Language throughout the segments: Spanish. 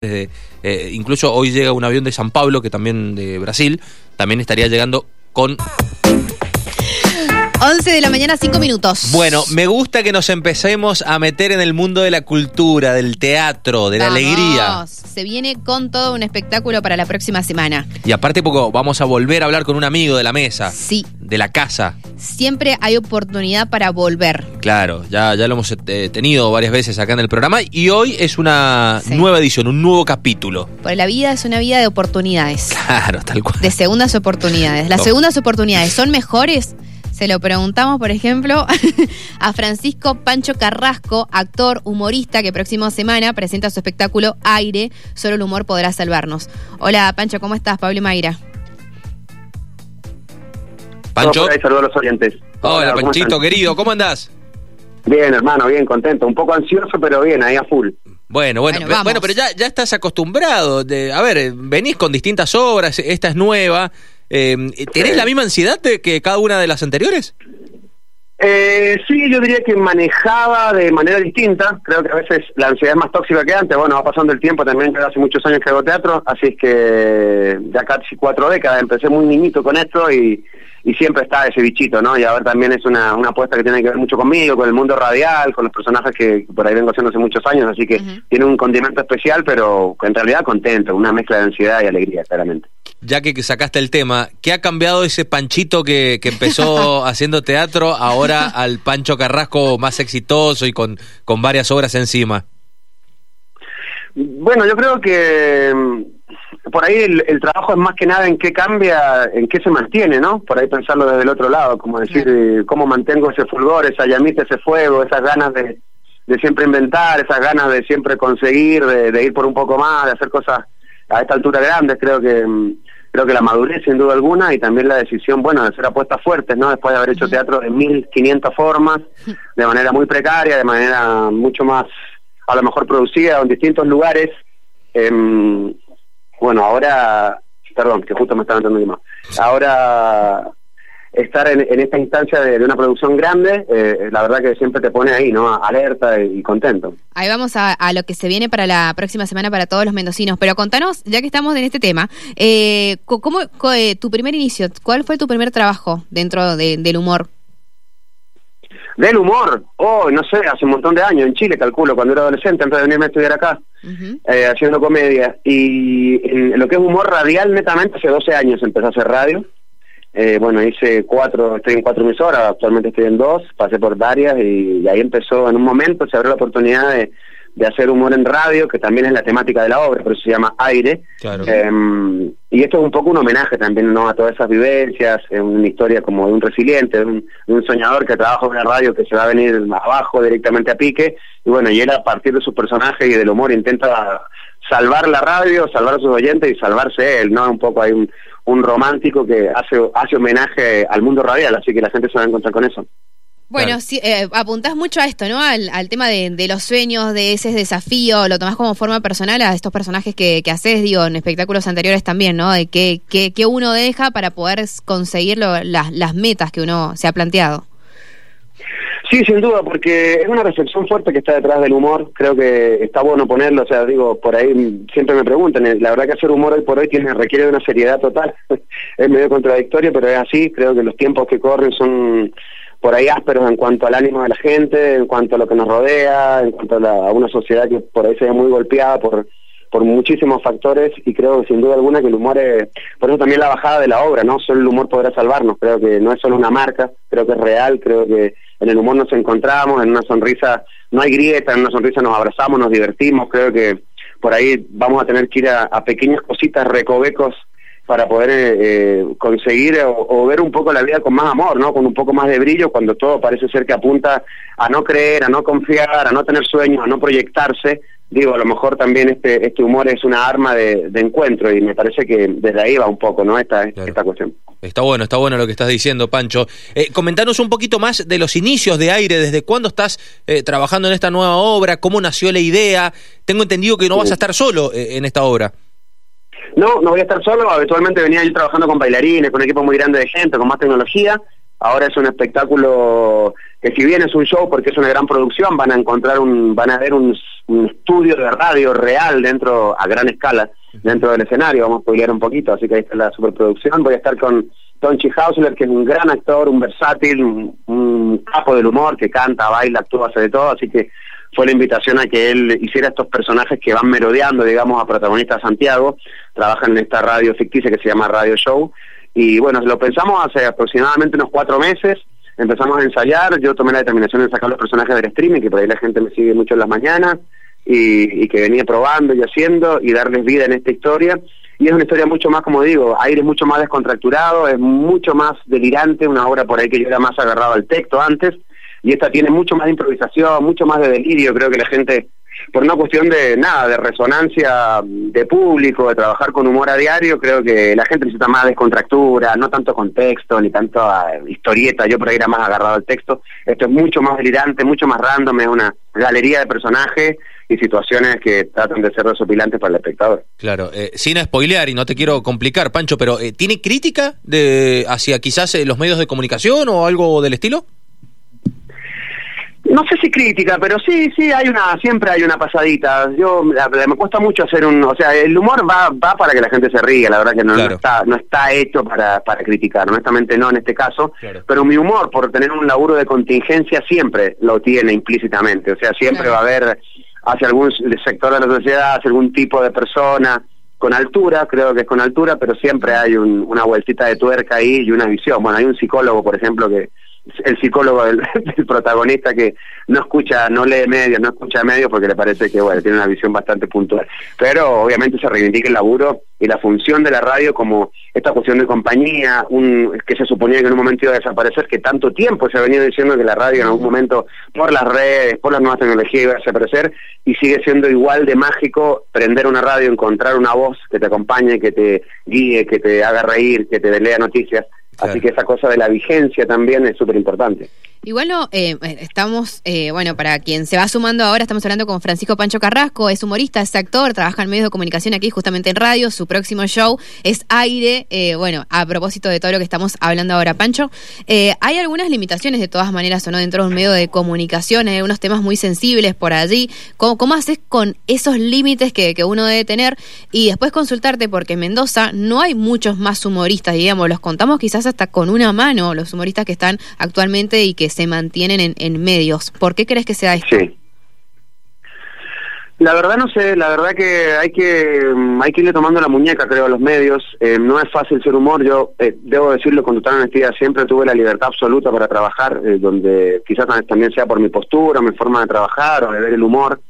Eh, incluso hoy llega un avión de San Pablo, que también de Brasil, también estaría llegando con... 11 de la mañana, 5 minutos. Bueno, me gusta que nos empecemos a meter en el mundo de la cultura, del teatro, de la Vamos. alegría. Se viene con todo un espectáculo para la próxima semana. Y aparte poco, vamos a volver a hablar con un amigo de la mesa, Sí, de la casa. siempre hay oportunidad para volver. Claro, ya, ya lo hemos eh, tenido varias veces acá en el programa y hoy es una Sí. nueva edición, un nuevo capítulo. Porque la vida es una vida de oportunidades, Claro, tal cual. de segundas oportunidades. Las segundas oportunidades son mejores. Se lo preguntamos, por ejemplo, a Francisco Pancho Carrasco, actor, humorista, que próxima semana presenta su espectáculo Aire, solo el humor podrá salvarnos. Hola Pancho, ¿cómo estás? Pablo y Mayra. Pancho. Por ahí saludo a los oyentes. Hola, ¿cómo Panchito, están? querido, ¿cómo andás? Bien, hermano, bien, contento. Un poco ansioso, pero bien, ahí a full. Bueno, bueno, Bueno, bueno, pero ya, ya estás acostumbrado. De, a ver, venís con distintas obras, esta es nueva. Eh, ¿Tenés Sí. la misma ansiedad de que cada una de las anteriores? Eh, sí, yo diría que manejaba de manera distinta. Creo que a veces la ansiedad es más tóxica que antes. Bueno, va pasando el tiempo también, que hace muchos años que hago teatro, así es que ya casi cuatro décadas. Empecé muy niñito con esto y, y siempre está ese bichito, ¿no? Y ahora también es una, una apuesta que tiene que ver mucho conmigo, con el mundo radial, con los personajes que por ahí vengo haciendo hace muchos años, así que tiene un condimento especial, pero en realidad contento, una mezcla de ansiedad y alegría, claramente. Ya que sacaste el tema, ¿qué ha cambiado ese Panchito que, que empezó haciendo teatro ahora al Pancho Carrasco más exitoso y con, con varias obras encima? Bueno, yo creo que mm, por ahí el, el trabajo es más que nada en qué cambia, en qué se mantiene, ¿no? Por ahí pensarlo desde el otro lado, como decir, eh, cómo mantengo ese fulgor, esa llamita, ese fuego, esas ganas de, de siempre inventar, esas ganas de siempre conseguir, de, de ir por un poco más, de hacer cosas a esta altura grandes. Creo que mm, creo que la madurez, sin duda alguna, y también la decisión, bueno, de hacer apuestas fuertes, ¿no? Después de haber hecho teatro de 1500 formas, de manera muy precaria, de manera mucho más, a lo mejor producida en distintos lugares. Em, bueno, ahora, perdón, que justo me estaba entrando más. Ahora, estar en, en esta instancia de, de una producción grande, eh, la verdad que siempre te pone ahí, ¿no? Alerta y, contento. Ahí vamos a, a lo que se viene para la próxima semana para todos los mendocinos. Pero contanos, ya que estamos en este tema, eh, ¿cómo, eh, tu primer inicio? ¿Cuál fue tu primer trabajo dentro de- del humor? Del humor, oh, no sé, hace un montón de años, en Chile, calculo, cuando era adolescente, antes de venirme a estudiar acá, eh, haciendo comedia. Y en lo que es humor radial, netamente, hace 12 años empecé a hacer radio. Eh, bueno, hice cuatro, estoy en cuatro emisoras, actualmente estoy en dos, pasé por varias y, y ahí empezó, en un momento se abrió la oportunidad de, de hacer humor en radio, que también es la temática de la obra, por eso se llama Aire. Claro. Eh, y esto es un poco un homenaje también ¿no? a todas esas vivencias, es una historia como de un resiliente, de un, de un soñador que trabaja en una radio que se va a venir abajo directamente a pique, y bueno, y él a partir de sus personajes y del humor intenta salvar la radio, salvar a sus oyentes y salvarse él, ¿no? Un poco hay un, un romántico que hace, hace homenaje al mundo radial, así que la gente se va a encontrar con eso. Bueno, Claro. sí, eh, apuntás mucho a esto, ¿no? Al, al tema de, de los sueños, de ese desafío, lo tomás como forma personal a estos personajes que, que haces, digo, en espectáculos anteriores también, ¿no? De qué que, que uno deja para poder conseguir lo- las, las metas que uno se ha planteado. Sí, sin duda, porque es una reflexión fuerte que está detrás del humor. Creo que está bueno ponerlo. O sea, digo, por ahí siempre me preguntan. eh, La verdad que hacer humor hoy por hoy tiene requiere de una seriedad total. es medio contradictorio, pero es así. Creo que los tiempos que corren son por ahí ásperos en cuanto al ánimo de la gente, en cuanto a lo que nos rodea, en cuanto a, la- a una sociedad que por ahí se ve muy golpeada por por muchísimos factores y creo sin duda alguna que el humor es, por eso también la bajada de la obra, ¿no? Solo el humor podrá salvarnos, creo que no es solo una marca, creo que es real, creo que en el humor nos encontramos, en una sonrisa no hay grieta, en una sonrisa nos abrazamos, nos divertimos, creo que por ahí vamos a tener que ir a, pequeñas cositas, recovecos para poder eh, eh, conseguir o, o ver un poco la vida con más amor, ¿no? Con un poco más de brillo cuando todo parece ser que apunta a no creer, a no confiar, a no tener sueños, a no proyectarse. Digo, a lo mejor también este este humor es una arma de, de encuentro y me parece que desde ahí va un poco, ¿no? Esta Claro. esta cuestión. Está bueno, está bueno lo que estás diciendo, Pancho. Eh, comentanos un poquito más de los inicios de Aire, desde cuándo estás eh, trabajando en esta nueva obra, cómo nació la idea. Tengo entendido que no vas a estar solo eh, en esta obra. No, no voy a estar solo. Habitualmente venía yo trabajando con bailarines, con un equipo muy grande de gente, con más tecnología. Ahora es un espectáculo que si bien es un show porque es una gran producción, van a encontrar un, van a ver un, estudio de radio real dentro, a gran escala, dentro del escenario, vamos a spoilear un poquito, así que ahí está la superproducción, voy a estar con Tonchi Hausler, que es un gran actor, un versátil, un, capo del humor, que canta, baila, actúa, hace de todo, así que fue la invitación a que él hiciera estos personajes que van merodeando, digamos, a protagonista Santiago, trabajan en esta radio ficticia que se llama Radio Show, y bueno, lo pensamos hace aproximadamente unos cuatro meses, empezamos a ensayar, yo tomé la determinación de sacar los personajes del streaming, que por ahí la gente me sigue mucho en las mañanas, y, y que venía probando y haciendo, y darles vida en esta historia, y es una historia mucho más, como digo, aire mucho más descontracturado, es mucho más delirante, una obra por ahí que yo era más agarrado al texto antes, y esta tiene mucho más de improvisación, mucho más de delirio, creo que la gente, por una cuestión de nada, de resonancia de público, de trabajar con humor a diario, creo que la gente necesita más descontractura, no tanto contexto, ni tanto ah, historieta, yo por ahí era más agarrado al texto, esto es mucho más delirante, mucho más random, es una galería de personajes, y situaciones que tratan de ser resopilantes para el espectador. Claro, eh, sin spoilear y no te quiero complicar, Pancho, pero eh, ¿tiene crítica de hacia quizás eh, los medios de comunicación o algo del estilo? No sé si crítica, pero sí, sí, hay una, siempre hay una pasadita. Yo me cuesta mucho hacer un, o sea, el humor va, va para que la gente se ríe. La verdad que no, está, no está hecho para, para criticar, honestamente no en este caso. Pero mi humor, por tener un laburo de contingencia, siempre lo tiene implícitamente. O sea, siempre va a haber hacia algún sector de la sociedad, hacia algún tipo de persona con altura, creo que es con altura, pero siempre hay una vueltita de tuerca ahí y una visión. Bueno, hay un psicólogo, por ejemplo, que el psicólogo del, protagonista que no escucha, no lee medios, no escucha medios porque le parece que bueno, tiene una visión bastante puntual. Pero obviamente se reivindica el laburo y la función de la radio como esta cuestión de compañía, un, que se suponía que en un momento iba a desaparecer, que tanto tiempo se ha venido diciendo que la radio en algún momento, por las redes, por las nuevas tecnologías iba a desaparecer, y sigue siendo igual de mágico prender una radio, encontrar una voz que te acompañe, que te guíe, que te haga reír, que te lea noticias. Así que esa cosa de la vigencia también es súper importante. Igual no, eh, estamos, eh, bueno, para quien se va sumando ahora, estamos hablando con Francisco Pancho Carrasco, es humorista, es actor, trabaja en medios de comunicación aquí, justamente en radio, su próximo show es aire, eh, bueno, a propósito de todo lo que estamos hablando ahora, Pancho, hay algunas limitaciones de todas maneras o no dentro de un medio de comunicación, hay unos temas muy sensibles por allí, ¿cómo, cómo haces con esos límites que, que uno debe tener? Y después consultarte, porque en Mendoza no hay muchos más humoristas, digamos, los contamos quizás hasta con una mano, los humoristas que están actualmente y que se mantienen en, medios. ¿Por qué crees que sea esto? Sí. La verdad no sé, la verdad que hay que mm, hay que irle tomando la muñeca, creo, a los medios. Eh, no es fácil ser humor. Yo eh, debo decirlo con total honestidad, siempre tuve la libertad absoluta para trabajar, eh, donde quizás también sea por mi postura, mi forma de trabajar o de ver el humor.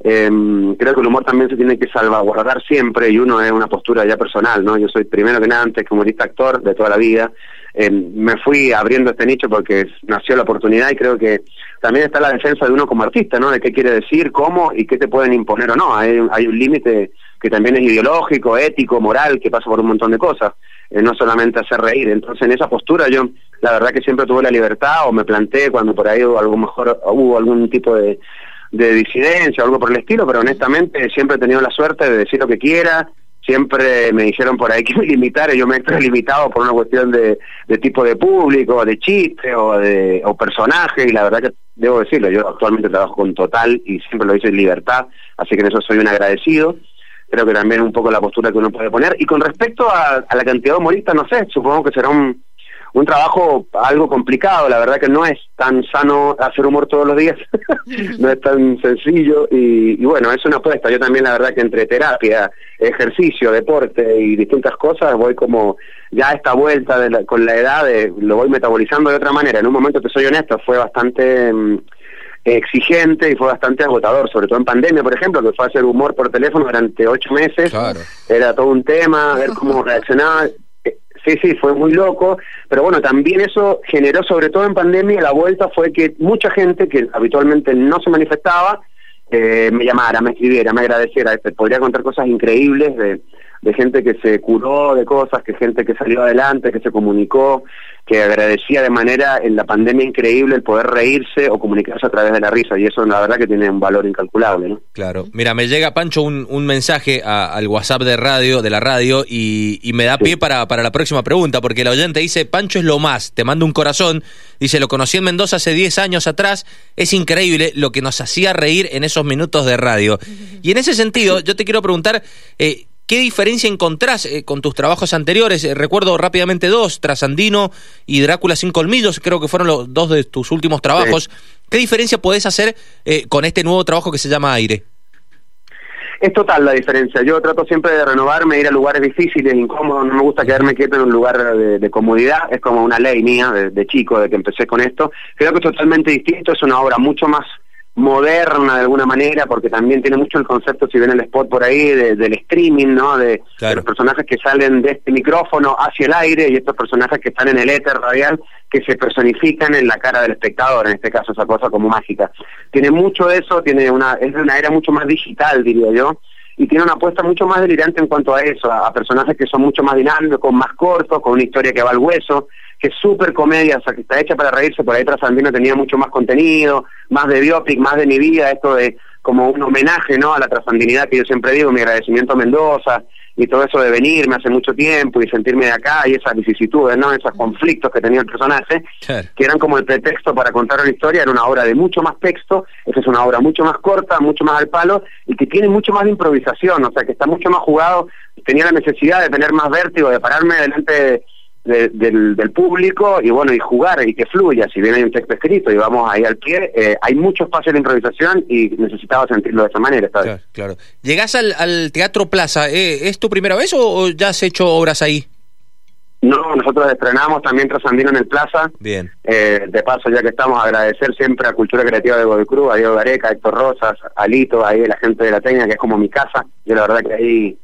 Creo que el humor también se tiene que salvaguardar siempre y uno es una postura ya personal, ¿no? Yo soy primero que nada antes que humorista actor de toda la vida eh, me fui abriendo este nicho porque nació la oportunidad y creo que también está la defensa de uno como artista, ¿no? De qué quiere decir, cómo y qué te pueden imponer o no. Hay, hay un límite que también es ideológico, ético, moral, que pasa por un montón de cosas, eh, no solamente hacer reír. Entonces, en esa postura yo, la verdad que siempre tuve la libertad o me planteé cuando por ahí hubo, algo mejor, hubo algún tipo de, de disidencia o algo por el estilo, pero honestamente siempre he tenido la suerte de decir lo que quiera, siempre me dijeron por ahí que me limitara, yo me he limitado por una cuestión de, tipo de público, de chiste o de o personaje, y la verdad que debo decirlo, yo actualmente trabajo con total y siempre lo hice en libertad, así que en eso soy un agradecido. Creo que también un poco la postura que uno puede poner. Y con respecto a, a la cantidad de humoristas, no sé, supongo que será un, un trabajo algo complicado, la verdad que no es tan sano hacer humor todos los días, no es tan sencillo y, bueno, es una apuesta, yo también la verdad que entre terapia, ejercicio, deporte y distintas cosas voy como ya a esta vuelta con la edad lo voy metabolizando de otra manera, en un momento te soy honesto, fue bastante... Mm, exigente y fue bastante agotador, sobre todo en pandemia, por ejemplo, que fue hacer humor por teléfono durante ocho meses. Era todo un tema, ver cómo reaccionaba. Sí, sí, fue muy loco, pero bueno, también eso generó, sobre todo en pandemia, la vuelta fue que mucha gente que habitualmente no se manifestaba, eh, me llamara, me escribiera, me agradeciera, podría contar cosas increíbles de de gente que se curó de cosas, que gente que salió adelante, que se comunicó, que agradecía de manera en la pandemia increíble el poder reírse o comunicarse a través de la risa y eso la verdad que tiene un valor incalculable. ¿no? Claro, mira, me llega Pancho un, un mensaje al WhatsApp de radio de la radio y, y me da pie para, para la próxima pregunta porque el oyente dice Pancho es lo más, te mando un corazón, dice lo conocí en Mendoza hace 10 años atrás, es increíble lo que nos hacía reír en esos minutos de radio. Y en ese sentido yo te quiero preguntar eh, ¿Qué diferencia encontrás eh, con tus trabajos anteriores? Eh, recuerdo rápidamente dos, Trasandino y Drácula sin colmillos, creo que fueron los dos de tus últimos trabajos. ¿Qué diferencia podés hacer eh, con este nuevo trabajo que se llama Aire? Es total la diferencia. Yo trato siempre de renovarme, ir a lugares difíciles, incómodos. No me gusta quedarme quieto en un lugar de, comodidad. Es como una ley mía de, de, chico, de que empecé con esto. Creo que es totalmente distinto. Es una obra mucho más moderna de alguna manera, porque también tiene mucho el concepto, si ven el spot por ahí, del streaming, ¿no? De, los personajes que salen de este micrófono hacia el aire y estos personajes que están en el éter radial que se personifican en la cara del espectador, en este caso esa cosa como mágica. Tiene mucho de eso, tiene una, es una era mucho más digital, diría yo, y tiene una apuesta mucho más delirante en cuanto a eso, a, personajes que son mucho más dinámicos, más cortos, con una historia que va al hueso, que es súper comedia, o sea, que está hecha para reírse, por ahí Trasandino tenía mucho más contenido, más de biopic, más de mi vida, esto de como un homenaje, ¿no?, a la trasandinidad que yo siempre digo, mi agradecimiento a Mendoza, y todo eso de venirme hace mucho tiempo y sentirme de acá y esas vicisitudes, ¿no? Esos conflictos que tenía el personaje, que eran como el pretexto para contar una historia, era una obra de mucho más texto, esa es una obra mucho más corta, mucho más al palo y que tiene mucho más de improvisación, o sea, que está mucho más jugado, tenía la necesidad de tener más vértigo, de pararme delante de del, del, público y bueno, y jugar y que fluya. Si bien hay un texto escrito y vamos ahí al pie, eh, hay mucho espacio de improvisación y necesitaba sentirlo de esa manera. Claro, claro. ¿Llegás al, al Teatro Plaza? ¿eh, ¿Es tu primera vez o, ya has hecho obras ahí? No, nosotros estrenamos también Trasandino en el Plaza. Bien. Eh, de paso, ya que estamos, agradecer siempre a Cultura Creativa de Godecruz, a Diego Gareca, a Héctor Rosas, a Lito, ahí la gente de la Teña, que es como mi casa. Yo la verdad que ahí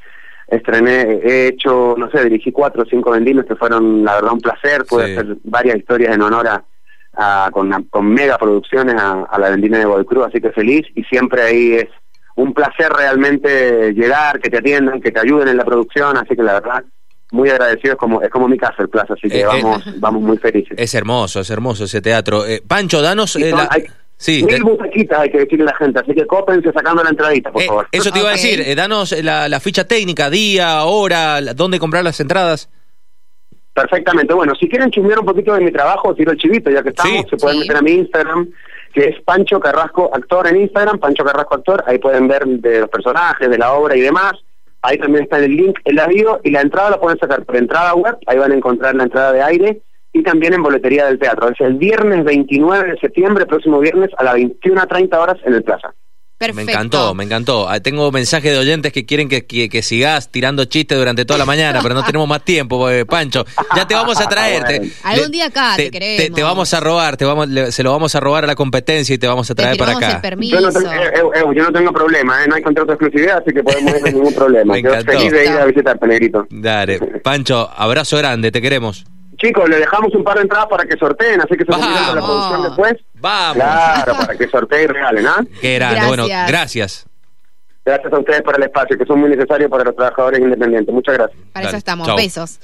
estrené, he hecho, no sé, dirigí cuatro o cinco vendimios que fueron, la verdad, un placer. Pude hacer varias historias en honor a, con, con mega producciones a, la vendimia de Boy así que feliz. Y siempre ahí es un placer realmente llegar, que te atiendan, que te ayuden en la producción. Así que la verdad, muy agradecido, es como, es como mi casa el plaza, así que eh, vamos, eh, vamos muy felices. Es hermoso, es hermoso ese teatro. Eh, Pancho, danos... Sí, Mil butaquitas hay que decirle a la gente, así que cópense sacando la entradita, por eh, favor. Eso te iba a decir, eh, danos la, la, ficha técnica, día, hora, dónde comprar las entradas. Perfectamente, bueno, si quieren chusmear un poquito de mi trabajo, tiro el chivito, ya que estamos, se pueden meter a mi Instagram, que es Pancho Carrasco Actor en Instagram, Pancho Carrasco Actor, ahí pueden ver de los personajes, de la obra y demás. Ahí también está el link en la bio y la entrada la pueden sacar por entrada web, ahí van a encontrar la entrada de aire y también en Boletería del Teatro. Es el viernes 29 de septiembre, próximo viernes, a las 21.30 horas en el Plaza. Perfecto. Me encantó, me encantó. Ah, tengo mensajes de oyentes que quieren que, que, sigas tirando chistes durante toda la mañana, pero no tenemos más tiempo, eh, Pancho. Ya te vamos a traer. Algún día acá te, te, vamos a robar, te vamos, se lo vamos a robar a la competencia y te vamos a traer para acá. Yo no, tengo, eh, eh, yo no tengo problema, no hay contrato de exclusividad, así que podemos ir sin ningún problema. Yo feliz de ir a visitarte, Negrito. Dale, Pancho, abrazo grande, te queremos. Chicos, le dejamos un par de entradas para que sorteen, así que se a la producción después. Vamos. Claro, para que sorteen y regalen, ¿ah? Qué grande, bueno, gracias. Gracias a ustedes por el espacio, que son muy necesarios para los trabajadores independientes. Muchas gracias. Para eso estamos. Besos.